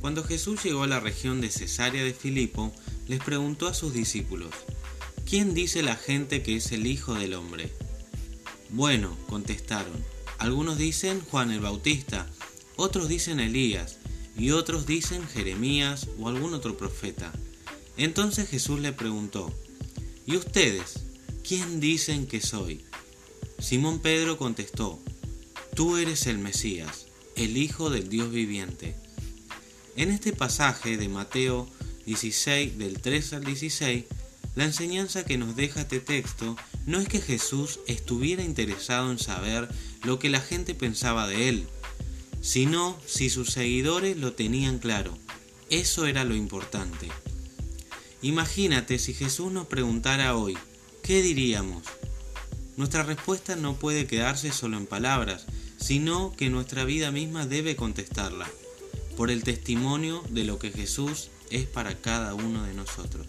Cuando Jesús llegó a la región de Cesarea de Filipo, les preguntó a sus discípulos, ¿quién dice la gente que es el Hijo del Hombre? Bueno, contestaron, algunos dicen Juan el Bautista, otros dicen Elías, y otros dicen Jeremías o algún otro profeta. Entonces Jesús le preguntó, ¿y ustedes? ¿Quién dicen que soy? Simón Pedro contestó, Tú eres el Mesías, el Hijo del Dios viviente. En este pasaje de Mateo 16, del 3 al 16, la enseñanza que nos deja este texto no es que Jesús estuviera interesado en saber lo que la gente pensaba de él, sino si sus seguidores lo tenían claro. Eso era lo importante. Imagínate si Jesús nos preguntara hoy, ¿qué diríamos? Nuestra respuesta no puede quedarse solo en palabras, sino que nuestra vida misma debe contestarla, por el testimonio de lo que Jesús es para cada uno de nosotros.